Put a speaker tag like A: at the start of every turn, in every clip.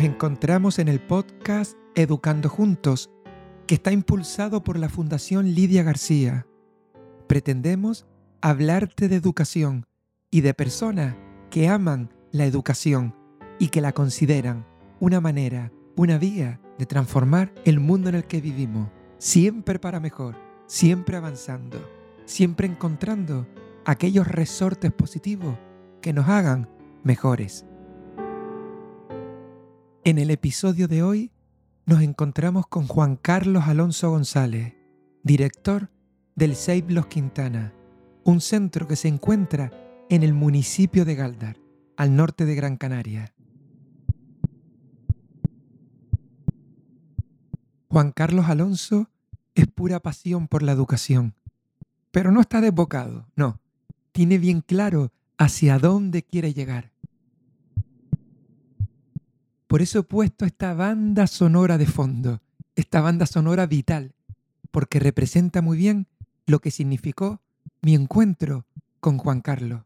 A: Nos encontramos en el podcast Educando Juntos, que está impulsado por la Fundación Lidia García. Pretendemos hablarte de educación y de personas que aman la educación y que la consideran una manera, una vía de transformar el mundo en el que vivimos, siempre para mejor, siempre avanzando, siempre encontrando aquellos resortes positivos que nos hagan mejores. En el episodio de hoy nos encontramos con Juan Carlos Alonso González, director del Save Los Quintana, un centro que se encuentra en el municipio de Galdar, al norte de Gran Canaria. Juan Carlos Alonso es pura pasión por la educación, pero no está desbocado, no, tiene bien claro hacia dónde quiere llegar. Por eso he puesto esta banda sonora de fondo, esta banda sonora vital, porque representa muy bien lo que significó mi encuentro con Juan Carlos.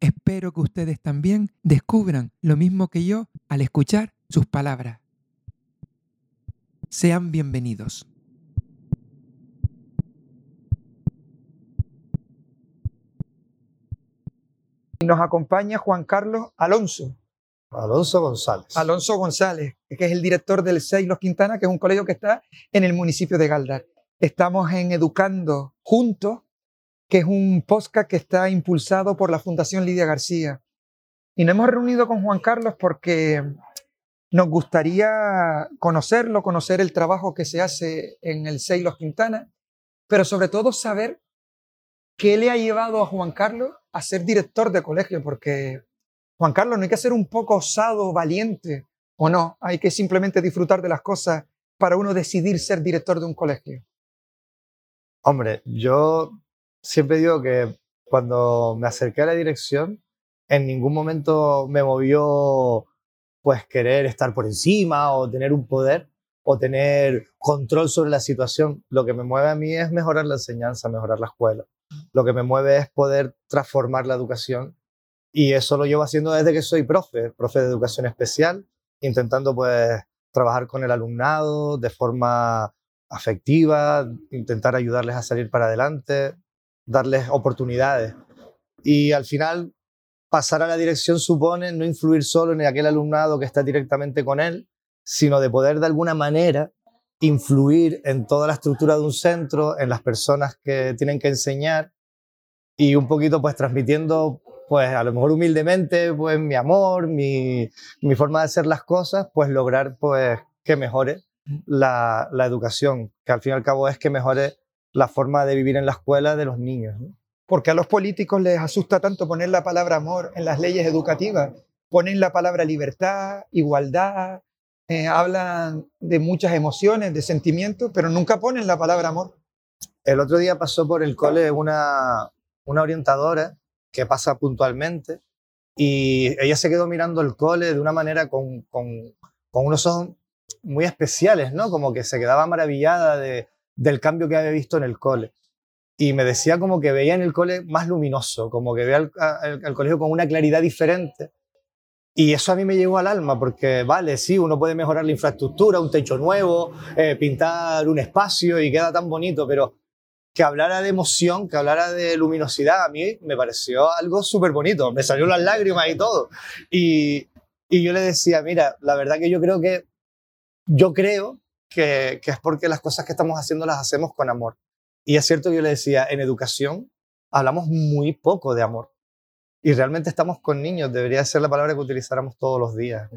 A: Espero que ustedes también descubran lo mismo que yo al escuchar sus palabras. Sean bienvenidos. Nos acompaña Juan Carlos Alonso.
B: Alonso González.
A: Alonso González, que es el director del SEI Los Quintana, que es un colegio que está en el municipio de Galdar. Estamos en Educando Juntos, que es un podcast que está impulsado por la Fundación Lidia García. Y nos hemos reunido con Juan Carlos porque nos gustaría conocerlo, conocer el trabajo que se hace en el SEI Los Quintana, pero sobre todo saber qué le ha llevado a Juan Carlos a ser director de colegio, porque Juan Carlos no hay que ser un poco osado, valiente, o no, hay que simplemente disfrutar de las cosas para uno decidir ser director de un colegio.
B: Hombre, yo siempre digo que cuando me acerqué a la dirección, en ningún momento me movió pues querer estar por encima o tener un poder o tener control sobre la situación. Lo que me mueve a mí es mejorar la enseñanza, mejorar la escuela. Lo que me mueve es poder transformar la educación y eso lo llevo haciendo desde que soy profe, profe de educación especial, intentando pues trabajar con el alumnado de forma afectiva, intentar ayudarles a salir para adelante, darles oportunidades. Y al final, pasar a la dirección supone no influir solo en aquel alumnado que está directamente con él, sino de poder de alguna manera influir en toda la estructura de un centro, en las personas que tienen que enseñar y un poquito pues transmitiendo pues a lo mejor humildemente pues mi amor, mi, mi forma de hacer las cosas, pues lograr pues que mejore la, la, educación, que al fin y al cabo es que mejore la forma de vivir en la escuela de los niños.
A: Porque a los políticos les asusta tanto poner la palabra amor en las leyes educativas. Ponen la palabra libertad, igualdad, eh, hablan de muchas emociones, de sentimientos, pero nunca ponen la palabra amor.
B: El otro día pasó por el cole una, una orientadora que pasa puntualmente y ella se quedó mirando el cole de una manera con, con, unos ojos muy especiales, ¿no? Como que se quedaba maravillada de, del cambio que había visto en el cole. Y me decía como que veía en el cole más luminoso, como que veía el, colegio con una claridad diferente. Y eso a mí me llegó al alma, porque vale, sí, uno puede mejorar la infraestructura, un techo nuevo, eh, pintar un espacio y queda tan bonito, pero que hablara de emoción, que hablara de luminosidad, a mí me pareció algo súper bonito, me salió las lágrimas y todo. Y, y yo le decía, mira, la verdad que yo creo que, yo creo que, es porque las cosas que estamos haciendo las hacemos con amor. Y es cierto que yo le decía, en educación hablamos muy poco de amor. Y realmente estamos con niños, debería ser la palabra que utilizáramos todos los días.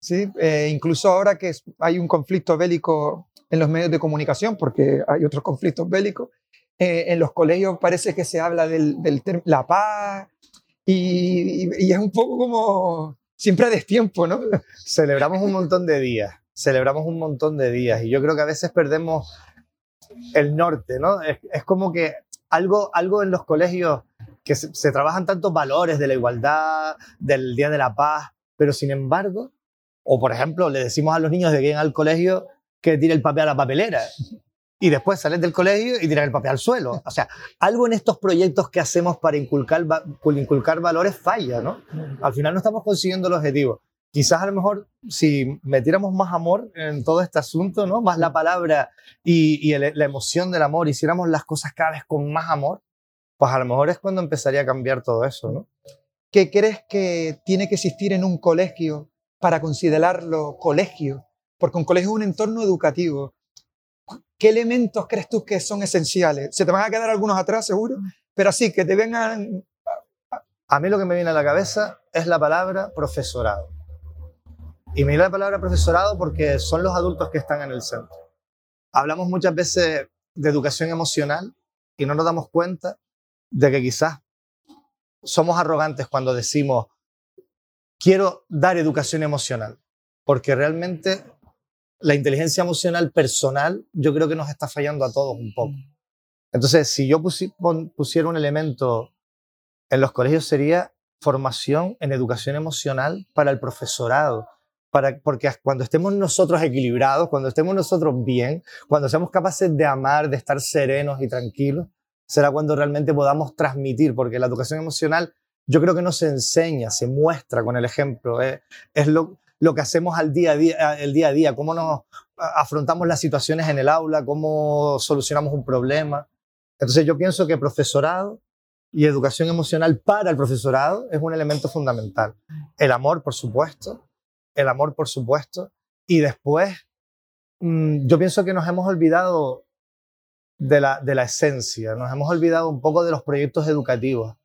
A: Sí, eh, incluso ahora que hay un conflicto bélico en los medios de comunicación, porque hay otros conflictos bélicos. Eh, en los colegios parece que se habla del, del la paz y, y, es un poco como siempre a destiempo, ¿no?
B: Celebramos un montón de días, celebramos un montón de días y yo creo que a veces perdemos el norte, ¿no? Es, es como que algo, algo en los colegios que se, se, trabajan tantos valores de la igualdad, del Día de la Paz, pero sin embargo, o por ejemplo, le decimos a los niños de que lleguen al colegio que tire el papel a la papelera y después salen del colegio y tiran el papel al suelo. O sea, algo en estos proyectos que hacemos para inculcar, inculcar valores falla, ¿no? Al final no estamos consiguiendo el objetivo. Quizás a lo mejor si metiéramos más amor en todo este asunto, ¿no? Más la palabra y, la emoción del amor, hiciéramos las cosas cada vez con más amor, pues a lo mejor es cuando empezaría a cambiar todo eso, ¿no?
A: ¿Qué crees que tiene que existir en un colegio para considerarlo colegio? Porque un colegio es un entorno educativo. ¿Qué elementos crees tú que son esenciales? Se te van a quedar algunos atrás, seguro, pero así que te vengan...
B: A mí lo que me viene a la cabeza es la palabra profesorado. Y me viene la palabra profesorado porque son los adultos que están en el centro. Hablamos muchas veces de educación emocional y no nos damos cuenta de que quizás somos arrogantes cuando decimos, quiero dar educación emocional, porque realmente la inteligencia emocional personal yo creo que nos está fallando a todos un poco. Entonces, si yo pusiera un elemento en los colegios sería formación en educación emocional para el profesorado. Para, porque cuando estemos nosotros equilibrados, cuando estemos nosotros bien, cuando seamos capaces de amar, de estar serenos y tranquilos, será cuando realmente podamos transmitir, porque la educación emocional yo creo que no se enseña, se muestra con el ejemplo, eh, es lo, lo que hacemos al día a día, el día a día, cómo nos afrontamos las situaciones en el aula, cómo solucionamos un problema. Entonces yo pienso que profesorado y educación emocional para el profesorado es un elemento fundamental. El amor, por supuesto, el amor, por supuesto, y después mmm, yo pienso que nos hemos olvidado de la, de la esencia, nos hemos olvidado un poco de los proyectos educativos.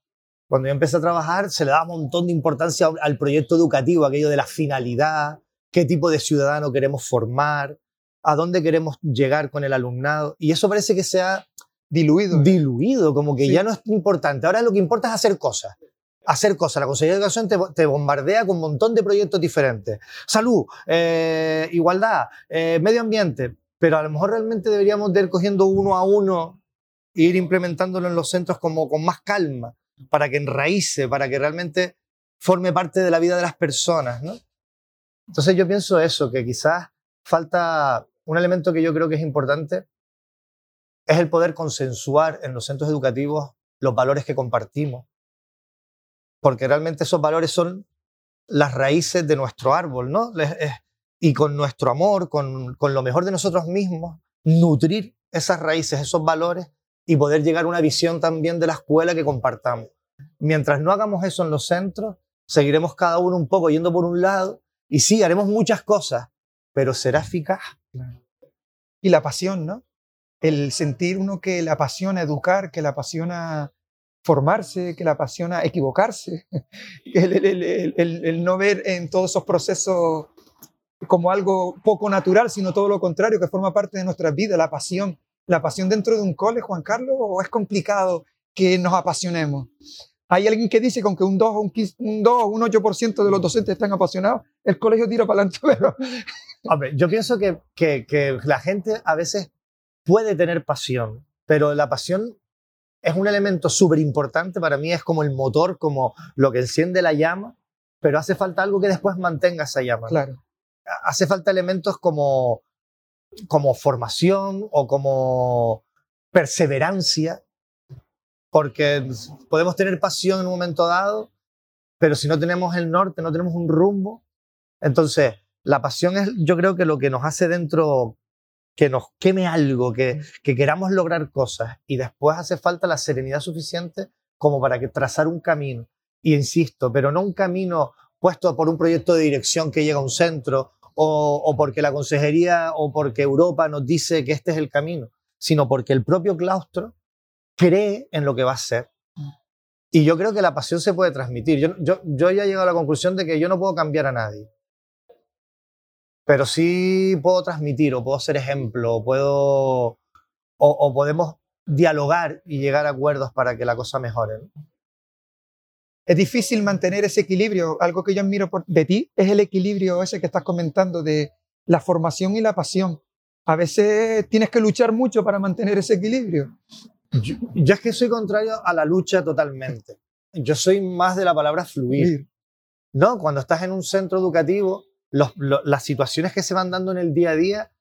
B: Cuando yo empecé a trabajar se le daba un montón de importancia al proyecto educativo, aquello de la finalidad, qué tipo de ciudadano queremos formar, a dónde queremos llegar con el alumnado. Y eso parece que se ha
A: diluido.
B: Diluido, como que sí. ya no es importante. Ahora lo que importa es hacer cosas. Hacer cosas. La Consejería de Educación te, te bombardea con un montón de proyectos diferentes. Salud, eh, igualdad, eh, medio ambiente. Pero a lo mejor realmente deberíamos de ir cogiendo uno a uno e ir implementándolo en los centros como con más calma para que enraíce, para que realmente forme parte de la vida de las personas, ¿no? Entonces yo pienso eso, que quizás falta un elemento que yo creo que es importante, es el poder consensuar en los centros educativos los valores que compartimos, porque realmente esos valores son las raíces de nuestro árbol, ¿no? Y con nuestro amor, con, con lo mejor de nosotros mismos, nutrir esas raíces, esos valores y poder llegar a una visión también de la escuela que compartamos. Mientras no hagamos eso en los centros, seguiremos cada uno un poco yendo por un lado y sí, haremos muchas cosas, pero será eficaz.
A: Y la pasión, ¿no? El sentir uno que le apasiona educar, que le apasiona formarse, que le apasiona equivocarse, el, el, el, el, no ver en todos esos procesos como algo poco natural, sino todo lo contrario, que forma parte de nuestra vida, la pasión la pasión dentro de un cole, Juan Carlos, o es complicado que nos apasionemos? Hay alguien que dice que aunque un 2 un, un, 2, un 8% de los docentes están apasionados, el colegio tira para adelante. Pero...
B: Hombre, yo pienso que, que, que la gente a veces puede tener pasión, pero la pasión es un elemento súper importante para mí, es como el motor, como lo que enciende la llama, pero hace falta algo que después mantenga esa llama.
A: Claro.
B: Hace falta elementos como como formación o como perseverancia, porque podemos tener pasión en un momento dado, pero si no tenemos el norte, no tenemos un rumbo, entonces la pasión es yo creo que lo que nos hace dentro que nos queme algo, que, que queramos lograr cosas y después hace falta la serenidad suficiente como para que trazar un camino. Y insisto, pero no un camino puesto por un proyecto de dirección que llega a un centro o, o, porque la consejería o porque Europa nos dice que este es el camino, sino porque el propio claustro cree en lo que va a ser. Y yo creo que la pasión se puede transmitir. Yo, yo, yo ya he llegado a la conclusión de que yo no puedo cambiar a nadie. pero sí puedo transmitir o puedo ser ejemplo, o puedo, o, o podemos dialogar y llegar a acuerdos para que la cosa mejore. ¿no?
A: Es difícil mantener ese equilibrio. Algo que yo admiro por, de ti es el equilibrio ese que estás comentando de la formación y la pasión. A veces tienes que luchar mucho para mantener ese equilibrio.
B: Yo, yo es que soy contrario a la lucha totalmente. Yo soy más de la palabra fluir. ¿no? Cuando estás en un centro educativo, los, lo- las situaciones que se van dando en el día a día,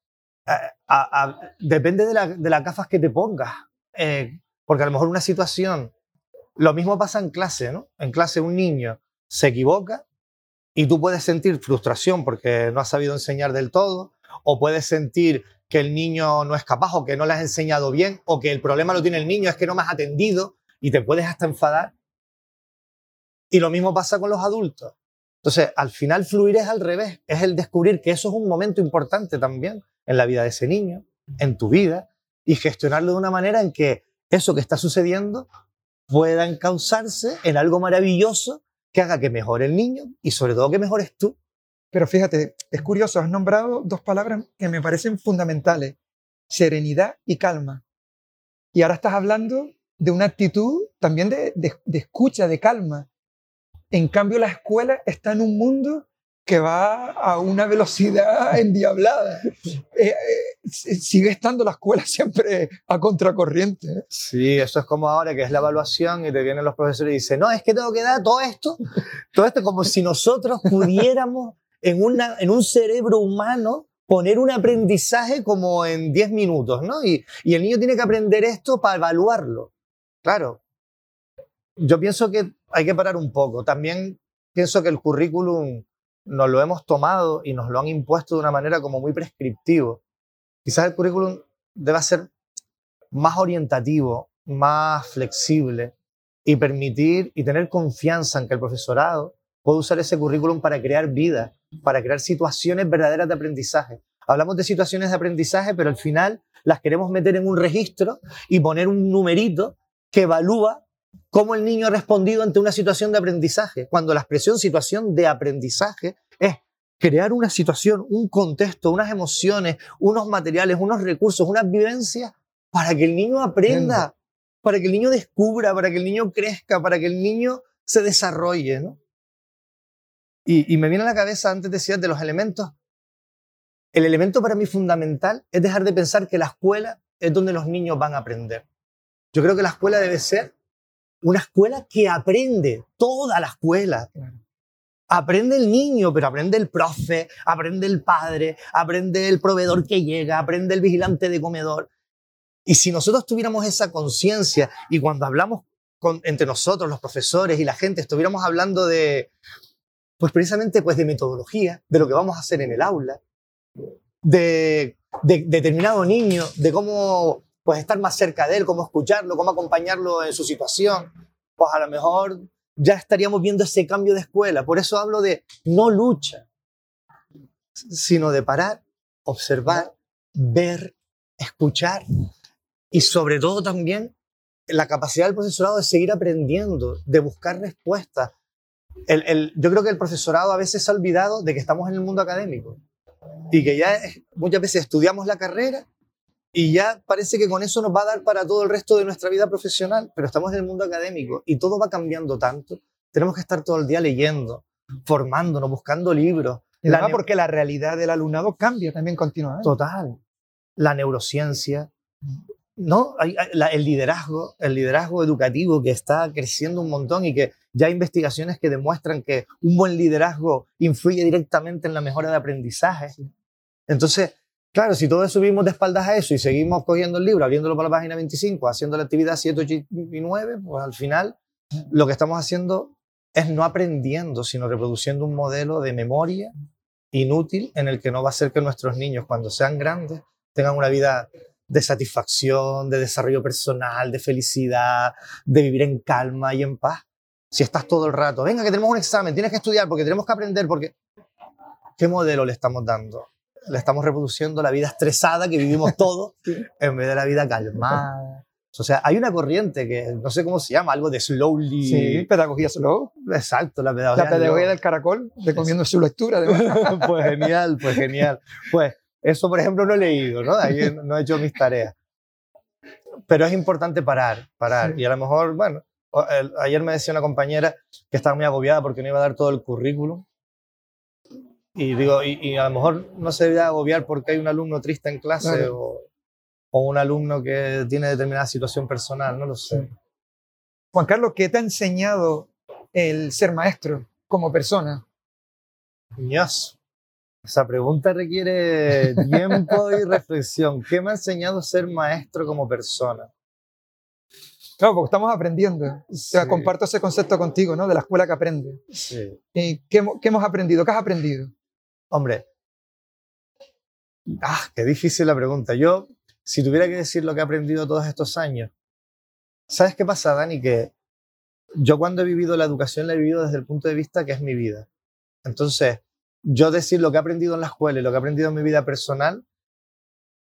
B: eh, a- a- depende de, la- de las gafas que te pongas. Eh, porque a lo mejor una situación, lo mismo pasa en clase, ¿no? En clase un niño se equivoca y tú puedes sentir frustración porque no has sabido enseñar del todo, o puedes sentir que el niño no es capaz o que no le has enseñado bien, o que el problema lo tiene el niño, es que no me has atendido y te puedes hasta enfadar. Y lo mismo pasa con los adultos. Entonces, al final fluir es al revés, es el descubrir que eso es un momento importante también en la vida de ese niño, en tu vida, y gestionarlo de una manera en que eso que está sucediendo pueda encauzarse en algo maravilloso que haga que mejore el niño y sobre todo que mejores tú.
A: Pero fíjate, es curioso, has nombrado dos palabras que me parecen fundamentales, serenidad y calma. Y ahora estás hablando de una actitud también de, de- de escucha, de calma. En cambio, la escuela está en un mundo que va a una velocidad endiablada. Eh, eh, sigue estando la escuela siempre a contracorriente.
B: Sí, eso es como ahora que es la evaluación y te vienen los profesores y dicen, no, es que tengo que dar todo esto, todo esto como si nosotros pudiéramos en, una, en un cerebro humano poner un aprendizaje como en 10 minutos, ¿no? Y, y el niño tiene que aprender esto para evaluarlo. Claro, yo pienso que hay que parar un poco. También pienso que el currículum nos lo hemos tomado y nos lo han impuesto de una manera como muy prescriptivo. Quizás el currículum deba ser más orientativo, más flexible y permitir y tener confianza en que el profesorado puede usar ese currículum para crear vida, para crear situaciones verdaderas de aprendizaje. Hablamos de situaciones de aprendizaje, pero al final las queremos meter en un registro y poner un numerito que evalúa cómo el niño ha respondido ante una situación de aprendizaje, cuando la expresión situación de aprendizaje es crear una situación, un contexto, unas emociones, unos materiales, unos recursos, unas vivencias para que el niño aprenda, para que el niño descubra, para que el niño crezca, para que el niño se desarrolle. ¿no? Y, y me viene a la cabeza, antes decías de los elementos, el elemento para mí fundamental es dejar de pensar que la escuela es donde los niños van a aprender. Yo creo que la escuela debe ser una escuela que aprende, toda la escuela. Aprende el niño, pero aprende el profe, aprende el padre, aprende el proveedor que llega, aprende el vigilante de comedor. Y si nosotros tuviéramos esa conciencia y cuando hablamos con- entre nosotros, los profesores y la gente, estuviéramos hablando de, pues precisamente pues de metodología, de lo que vamos a hacer en el aula, de, de determinado niño, de cómo pues estar más cerca de él, cómo escucharlo, cómo acompañarlo en su situación, pues a lo mejor ya estaríamos viendo ese cambio de escuela. Por eso hablo de no lucha, sino de parar, observar, ver, escuchar y sobre todo también la capacidad del profesorado de seguir aprendiendo, de buscar respuestas. Yo creo que el profesorado a veces ha olvidado de que estamos en el mundo académico y que ya muchas veces estudiamos la carrera y ya parece que con eso nos va a dar para todo el resto de nuestra vida profesional, pero estamos en el mundo académico y todo va cambiando tanto. Tenemos que estar todo el día leyendo, formándonos, buscando libros.
A: Y
B: La
A: porque la realidad del alumnado cambia también continuamente.
B: Total. La neurociencia, ¿no? El liderazgo, el liderazgo educativo que está creciendo un montón y que ya hay investigaciones que demuestran que un buen liderazgo influye directamente en la mejora de aprendizaje. Entonces, claro, si todos subimos de espaldas a eso y seguimos cogiendo el libro, abriéndolo por la página 25, haciendo la actividad 7, 8 y 9, pues al final lo que estamos haciendo es no aprendiendo, sino reproduciendo un modelo de memoria inútil en el que no va a ser que nuestros niños cuando sean grandes tengan una vida de satisfacción, de desarrollo personal, de felicidad, de vivir en calma y en paz. Si estás todo el rato, venga que tenemos un examen, tienes que estudiar porque tenemos que aprender, porque ¿qué modelo le estamos dando? Le estamos reproduciendo la vida estresada que vivimos todos en vez de la vida calmada, O sea, hay una corriente que no sé cómo se llama, algo de slowly.
A: Sí, pedagogía slow.
B: Exacto, la pedagogía.
A: La pedagogía del caracol, recomiendo su lectura. De
B: pues genial, pues genial. Pues eso, por ejemplo, no he leído, ¿no? Ahí no he hecho mis tareas. Pero es importante parar, parar. Y a lo mejor, bueno, ayer me decía una compañera que estaba muy agobiada porque no iba a dar todo el currículum. Y digo, y, a lo mejor no se debe agobiar porque hay un alumno triste en clase o, o, un alumno que tiene determinada situación personal, no lo sé.
A: Juan Carlos, ¿qué te ha enseñado el ser maestro como persona?
B: Dios, esa pregunta requiere tiempo y reflexión. ¿Qué me ha enseñado ser maestro como persona?
A: Claro, porque estamos aprendiendo. comparto ese concepto contigo, ¿no? De la escuela que aprende.
B: Sí.
A: ¿Y qué, qué, hemos aprendido? ¿Qué has aprendido?
B: Hombre, ah, qué difícil la pregunta. Yo, si tuviera que decir lo que he aprendido todos estos años, ¿sabes qué pasa, Dani? Que yo cuando he vivido la educación la he vivido desde el punto de vista que es mi vida. Entonces, yo decir lo que he aprendido en la escuela y lo que he aprendido en mi vida personal,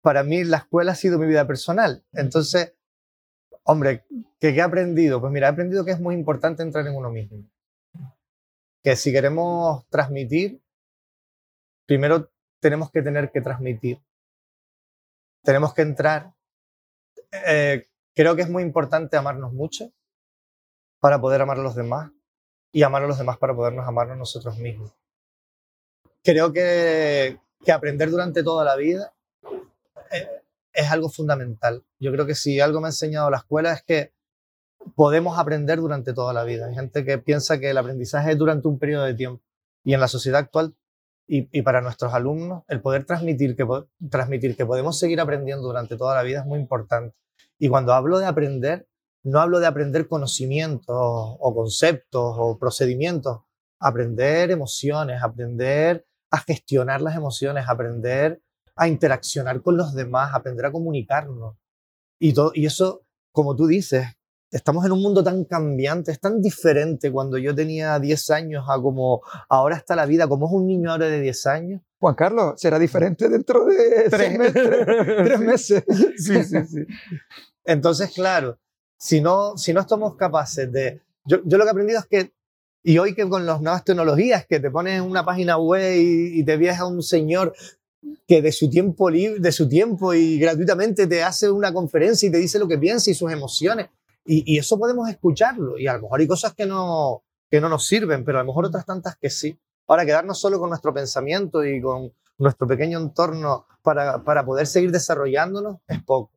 B: para mí la escuela ha sido mi vida personal. Entonces, Hombre, ¿qué, he aprendido? Pues mira, he aprendido que es muy importante entrar en uno mismo. Que si queremos transmitir, primero tenemos que tener que transmitir. Tenemos que entrar. Eh, creo que es muy importante amarnos mucho para poder amar a los demás y amar a los demás para podernos amarnos nosotros mismos. Creo que, que aprender durante toda la vida eh, es algo fundamental. Yo creo que si algo me ha enseñado la escuela es que podemos aprender durante toda la vida. Hay gente que piensa que el aprendizaje es durante un periodo de tiempo. Y en la sociedad actual y, para nuestros alumnos, el poder transmitir que, transmitir que podemos seguir aprendiendo durante toda la vida es muy importante. Y cuando hablo de aprender, no hablo de aprender conocimientos o conceptos o procedimientos, aprender emociones, aprender a gestionar las emociones, aprender a interaccionar con los demás, aprender a comunicarnos. Y, todo, y eso, como tú dices, estamos en un mundo tan cambiante, es tan diferente cuando yo tenía 10 años a como ahora está la vida, como es un niño ahora de 10 años.
A: Juan Carlos, será diferente dentro de tres, meses. meses.
B: Sí, sí, sí. Entonces, claro, si no, si no estamos capaces de... Yo, yo lo que he aprendido es que y hoy que con las nuevas tecnologías, que te pones en una página web y, y te viaja un señor que de su tiempo libre, de su tiempo y gratuitamente te hace una conferencia y te dice lo que piensa y sus emociones. Y, eso podemos escucharlo. Y a lo mejor hay cosas que no, que no nos sirven, pero a lo mejor otras tantas que sí. Ahora, quedarnos solo con nuestro pensamiento y con nuestro pequeño entorno para, para poder seguir desarrollándonos es poco.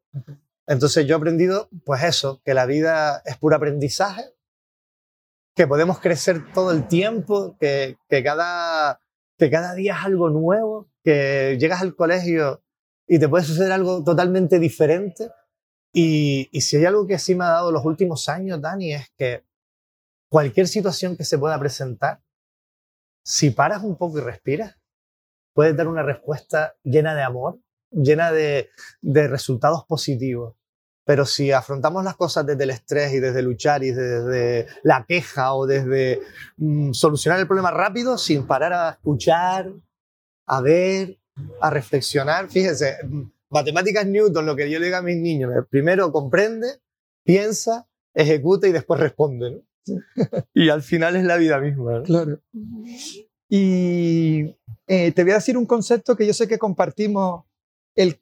B: Entonces yo he aprendido, pues eso, que la vida es puro aprendizaje, que podemos crecer todo el tiempo, que, que, cada, que cada día es algo nuevo, que llegas al colegio y te puede suceder algo totalmente diferente. Y, y, si hay algo que sí me ha dado los últimos años, Dani, es que cualquier situación que se pueda presentar, si paras un poco y respiras, puedes dar una respuesta llena de amor, llena de, de resultados positivos. Pero si afrontamos las cosas desde el estrés y desde luchar y desde la queja o desde mm, solucionar el problema rápido sin parar a escuchar, a ver, a reflexionar. Fíjense, matemáticas Newton, lo que yo le digo a mis niños, primero comprende, piensa, ejecuta y después responde. y al final es la vida misma.
A: Claro. Y eh, te voy a decir un concepto que yo sé que compartimos el,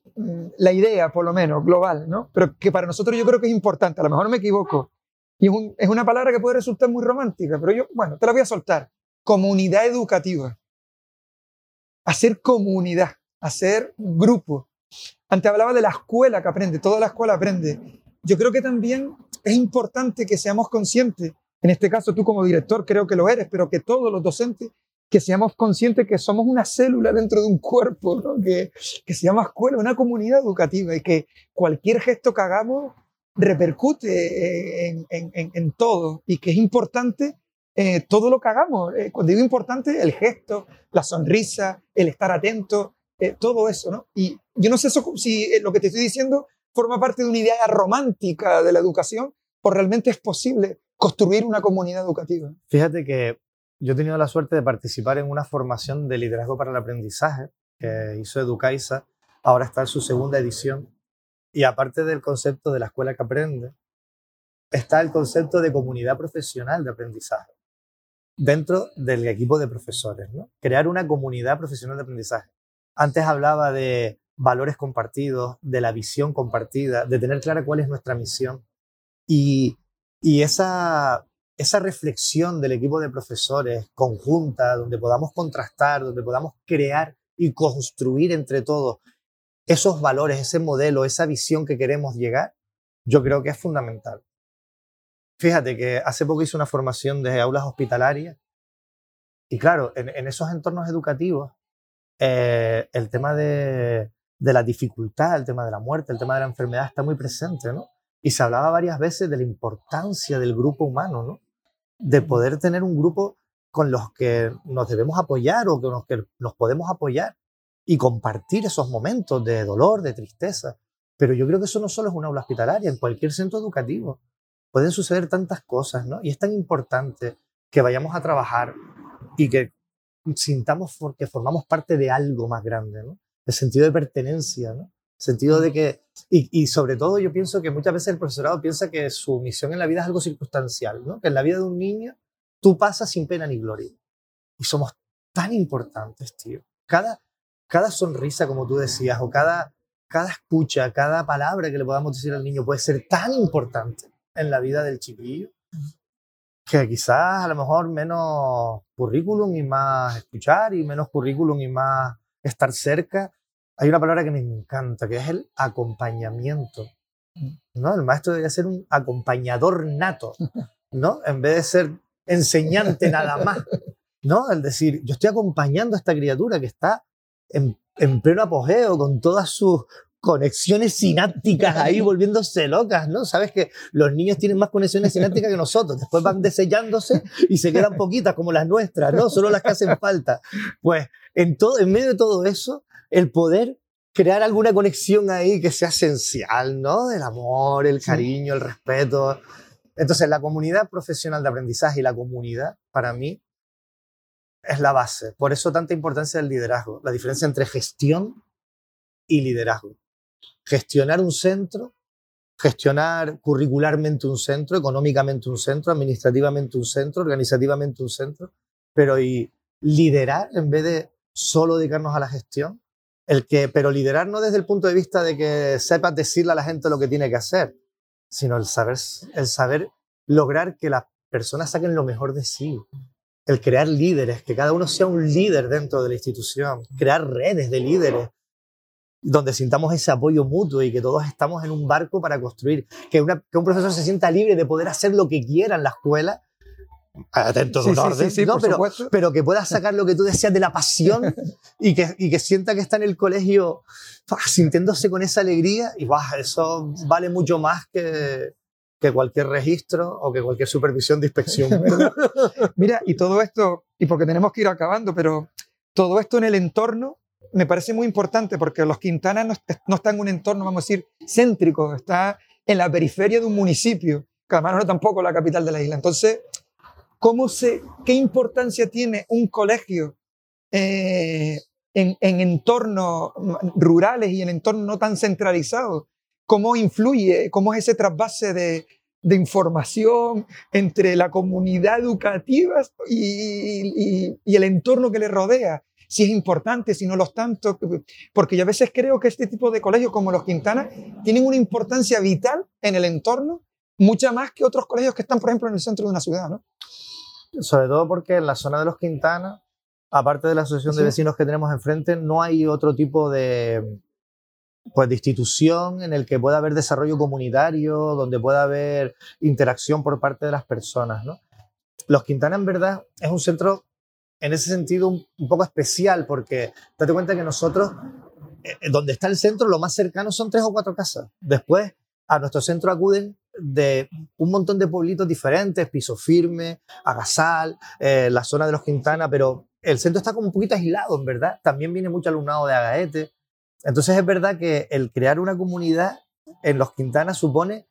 A: la idea, por lo menos, global, ¿no? Pero que para nosotros yo creo que es importante, a lo mejor me equivoco. Y es, es una palabra que puede resultar muy romántica, pero yo, bueno, te la voy a soltar. Comunidad educativa hacer comunidad, hacer grupo. Antes hablaba de la escuela que aprende, toda la escuela aprende. Yo creo que también es importante que seamos conscientes, en este caso tú como director creo que lo eres, pero que todos los docentes, que seamos conscientes que somos una célula dentro de un cuerpo, que, que se llama escuela, una comunidad educativa y que cualquier gesto que hagamos repercute en, en, en, en todo y que es importante eh, todo lo que hagamos. Eh, cuando digo importante, el gesto, la sonrisa, el estar atento, eh, todo eso, ¿no? Y yo no sé si lo que te estoy diciendo forma parte de una idea romántica de la educación o realmente es posible construir una comunidad educativa.
B: Fíjate que yo he tenido la suerte de participar en una formación de liderazgo para el aprendizaje que hizo Educaisa, ahora está en su segunda edición. Y aparte del concepto de la escuela que aprende, está el concepto de comunidad profesional de aprendizaje dentro del equipo de profesores. ¿no? Crear una comunidad profesional de aprendizaje. Antes hablaba de valores compartidos, de la visión compartida, de tener clara cuál es nuestra misión. Y, esa reflexión del equipo de profesores conjunta, donde podamos contrastar, donde podamos crear y construir entre todos esos valores, ese modelo, esa visión que queremos llegar, yo creo que es fundamental. Fíjate que hace poco hice una formación de aulas hospitalarias y claro, en, esos entornos educativos, eh, el tema de, de la dificultad, el tema de la muerte, el tema de la enfermedad está muy presente, ¿no? Y se hablaba varias veces de la importancia del grupo humano, ¿no? De poder tener un grupo con los que nos debemos apoyar o con los que nos podemos apoyar y compartir esos momentos de dolor, de tristeza. Pero yo creo que eso no solo es una aula hospitalaria, en cualquier centro educativo pueden suceder tantas cosas, ¿no? Y es tan importante que vayamos a trabajar y que sintamos que formamos parte de algo más grande, ¿no? el sentido de pertenencia, ¿no? El sentido de que, y, sobre todo yo pienso que muchas veces el profesorado piensa que su misión en la vida es algo circunstancial, ¿no? Que en la vida de un niño tú pasas sin pena ni gloria. Y somos tan importantes, tío. Cada, cada sonrisa, como tú decías, o cada, cada escucha, cada palabra que le podamos decir al niño puede ser tan importante en la vida del chiquillo que quizás a lo mejor menos currículum y más escuchar y menos currículum y más estar cerca, hay una palabra que me encanta, que es el acompañamiento. ¿no? El maestro debería ser un acompañador nato, ¿no? En vez de ser enseñante nada más, ¿no? El decir, yo estoy acompañando a esta criatura que está en, en pleno apogeo, con todas sus conexiones sinápticas ahí volviéndose locas, ¿no? Sabes que los niños tienen más conexiones sinápticas que nosotros, después van desellándose y se quedan poquitas como las nuestras, ¿no? Solo las que hacen falta. Pues en, todo, en medio de todo eso, el poder crear alguna conexión ahí que sea esencial, ¿no? El amor, el cariño, el respeto. Entonces, la comunidad profesional de aprendizaje y la comunidad, para mí, es la base. Por eso tanta importancia del liderazgo, la diferencia entre gestión y liderazgo gestionar un centro, gestionar curricularmente un centro, económicamente un centro, administrativamente un centro, organizativamente un centro, pero y liderar en vez de solo dedicarnos a la gestión, el que, pero liderar no desde el punto de vista de que sepas decirle a la gente lo que tiene que hacer, sino el saber, el saber lograr que las personas saquen lo mejor de sí, el crear líderes, que cada uno sea un líder dentro de la institución, crear redes de líderes, donde sintamos ese apoyo mutuo y que todos estamos en un barco para construir, que, un profesor se sienta libre de poder hacer lo que quiera en la escuela, atento sí, orden, pero, pero, que pueda sacar lo que tú deseas de la pasión y que, y que sienta que está en el colegio sintiéndose con esa alegría y eso vale mucho más que, que cualquier registro o que cualquier supervisión de inspección.
A: Mira, y todo esto, y porque tenemos que ir acabando, pero todo esto en el entorno me parece muy importante porque los Quintana no, están en un entorno, vamos a decir, céntrico, está en la periferia de un municipio, que además no es tampoco la capital de la isla. Entonces, ¿cómo se, ¿qué importancia tiene un colegio eh, en, entornos rurales y en entornos no tan centralizados? ¿Cómo influye, cómo es ese trasvase de, información entre la comunidad educativa y, el entorno que le rodea si es importante, si no lo tanto, porque yo a veces creo que este tipo de colegios como los Quintana tienen una importancia vital en el entorno, mucha más que otros colegios que están, por ejemplo, en el centro de una ciudad, ¿no?
B: Sobre todo porque en la zona de los Quintana, aparte de la asociación de vecinos que tenemos enfrente, no hay otro tipo de, pues, de institución en el que pueda haber desarrollo comunitario, donde pueda haber interacción por parte de las personas, ¿no? Los Quintana, en verdad, es un centro en ese sentido un, poco especial, porque date cuenta que nosotros, eh, eh, donde está el centro, lo más cercano son tres o cuatro casas. Después, a nuestro centro acuden de un montón de pueblitos diferentes, Piso Firme, Agasal, eh, la zona de los Quintana, pero el centro está como un poquito aislado, en verdad. También viene mucho alumnado de Agaete. Entonces es verdad que el crear una comunidad en los Quintana supone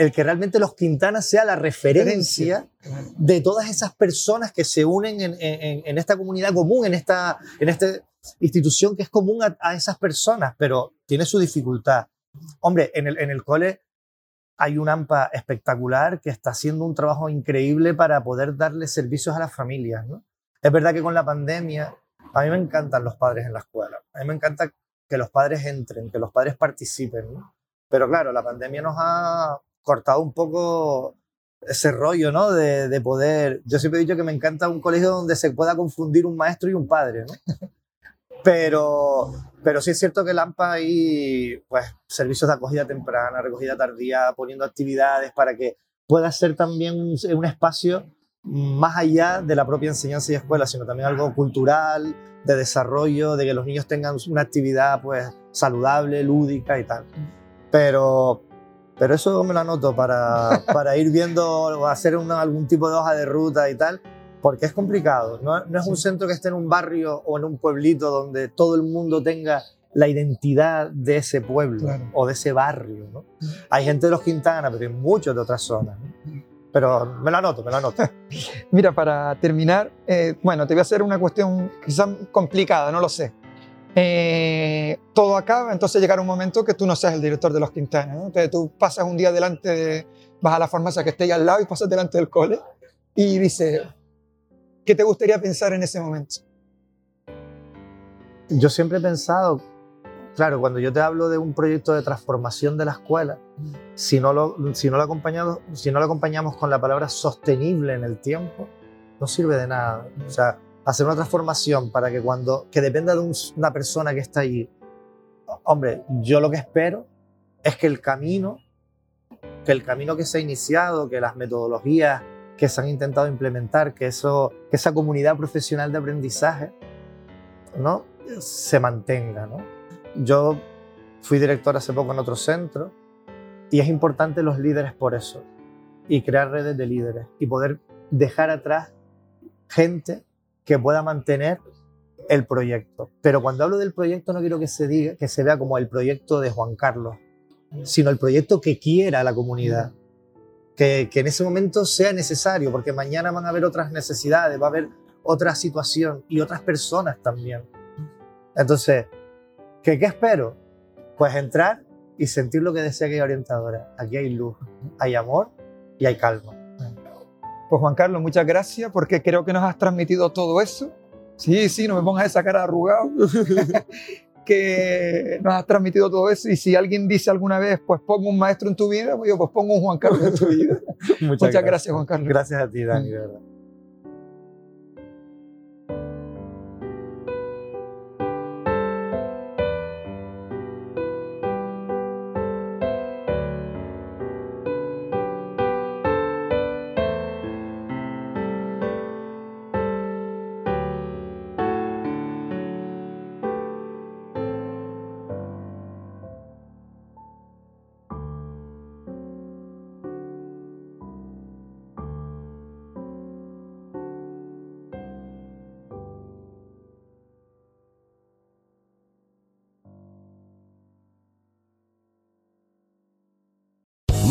B: el que realmente los Quintanas sea la referencia de todas esas personas que se unen en, esta comunidad común, en esta, en esta institución que es común a, esas personas, pero tiene su dificultad. Hombre, en el, en el cole hay un AMPA espectacular que está haciendo un trabajo increíble para poder darle servicios a las familias. ¿no? Es verdad que con la pandemia, a mí me encantan los padres en la escuela. A mí me encanta que los padres entren, que los padres participen. ¿no? Pero claro, la pandemia nos ha cortado un poco ese rollo, ¿no? De, de, poder. Yo siempre he dicho que me encanta un colegio donde se pueda confundir un maestro y un padre, ¿no? Pero, pero sí es cierto que Lampa hay pues, servicios de acogida temprana, recogida tardía, poniendo actividades para que pueda ser también un, un espacio más allá de la propia enseñanza y escuela, sino también algo cultural, de desarrollo, de que los niños tengan una actividad pues, saludable, lúdica y tal. Pero, pero eso me lo anoto para, para ir viendo o hacer una, algún tipo de hoja de ruta y tal, porque es complicado. No, no es un centro que esté en un barrio o en un pueblito donde todo el mundo tenga la identidad de ese pueblo
A: Claro.
B: o de ese barrio. ¿no? Hay gente de los Quintana, pero hay muchos de otras zonas. ¿no? Pero me lo anoto, me lo anoto.
A: Mira, para terminar, eh, bueno, te voy a hacer una cuestión quizás complicada, no lo sé. Eh, todo acaba, entonces llegará un momento que tú no seas el director de los Quintana. ¿no? Entonces tú pasas un día delante, de, vas a la farmacia que esté ahí al lado y pasas delante del cole y dices, ¿qué te gustaría pensar en ese momento?
B: Yo siempre he pensado, claro, cuando yo te hablo de un proyecto de transformación de la escuela, si no lo, si no lo, acompañamos, si no lo acompañamos con la palabra sostenible en el tiempo, no sirve de nada. O sea, hacer una transformación para que cuando, que dependa de un- una persona que está allí, hombre, yo lo que espero es que el camino, que el camino que se ha iniciado, que las metodologías que se han intentado implementar, que, eso, que esa comunidad profesional de aprendizaje, ¿no? se mantenga. ¿no? Yo fui director hace poco en otro centro y es importante los líderes por eso y crear redes de líderes y poder dejar atrás gente que pueda mantener el proyecto. Pero cuando hablo del proyecto no quiero que se diga que se vea como el proyecto de Juan Carlos, sino el proyecto que quiera la comunidad. Que, que en ese momento sea necesario, porque mañana van a haber otras necesidades, va a haber otra situación y otras personas también. Entonces, ¿qué, qué espero? Pues entrar y sentir lo que decía aquella orientadora. Aquí hay luz, hay amor y hay calma.
A: Pues Juan Carlos, muchas gracias porque creo que nos has transmitido todo eso. Sí, sí, no me pongas esa cara arrugado. que nos has transmitido todo eso y si alguien dice alguna vez, pues pongo un maestro en tu vida, pues yo pues pongo un Juan Carlos en tu vida. Muchas, gracias. Juan Carlos.
B: Gracias a ti, Dani, de verdad.